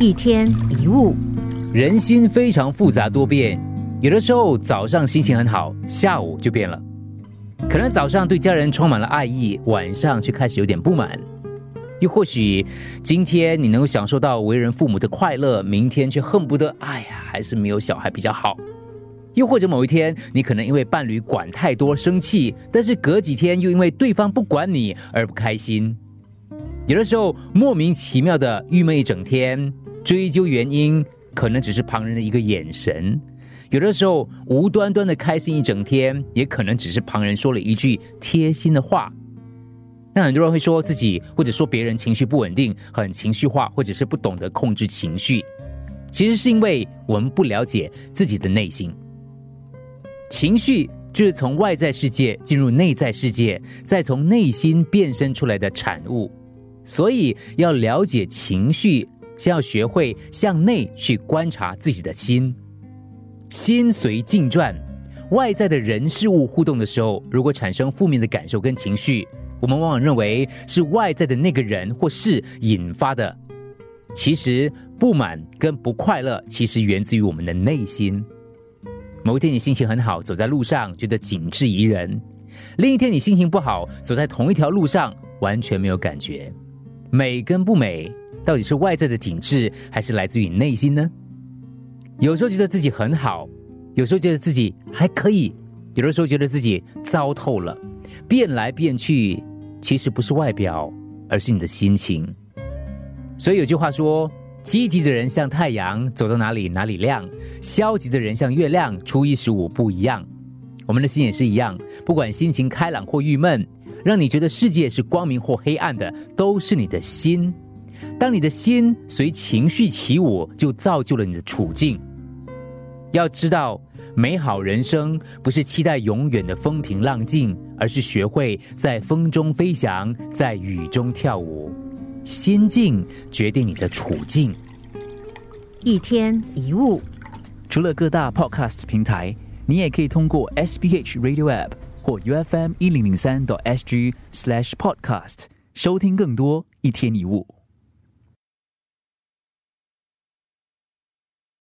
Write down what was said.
一天一物，人心非常复杂多变，有的时候早上心情很好，下午就变了。可能早上对家人充满了爱意，晚上却开始有点不满。又或许今天你能够享受到为人父母的快乐，明天却恨不得，哎呀，还是没有小孩比较好。又或者某一天，你可能因为伴侣管太多生气，但是隔几天又因为对方不管你而不开心。有的时候莫名其妙的郁闷一整天，追究原因可能只是旁人的一个眼神；有的时候无端端的开心一整天，也可能只是旁人说了一句贴心的话。那很多人会说自己或者说别人情绪不稳定，很情绪化，或者是不懂得控制情绪，其实是因为我们不了解自己的内心。情绪就是从外在世界进入内在世界，再从内心变身出来的产物。所以要了解情绪，先要学会向内去观察自己的心。心随境转，外在的人事物互动的时候，如果产生负面的感受跟情绪，我们往往认为是外在的那个人或事引发的。其实不满跟不快乐，其实源自于我们的内心。某一天你心情很好，走在路上觉得景致宜人；另一天你心情不好，走在同一条路上完全没有感觉。美跟不美，到底是外在的景致，还是来自于内心呢？有时候觉得自己很好，有时候觉得自己还可以，有的时候觉得自己糟透了，变来变去，其实不是外表，而是你的心情。所以有句话说。积极的人像太阳，走到哪里哪里亮；消极的人像月亮，初一十五不一样。我们的心也是一样，不管心情开朗或郁闷，让你觉得世界是光明或黑暗的，都是你的心。当你的心随情绪起舞，就造就了你的处境。要知道，美好人生不是期待永远的风平浪静，而是学会在风中飞翔，在雨中跳舞。心境决定你的处境。一天一物，除了各大 podcast 平台，你也可以通过 SPH Radio App 或 UFM 一零零三 SG Slash Podcast 收听更多一天一物。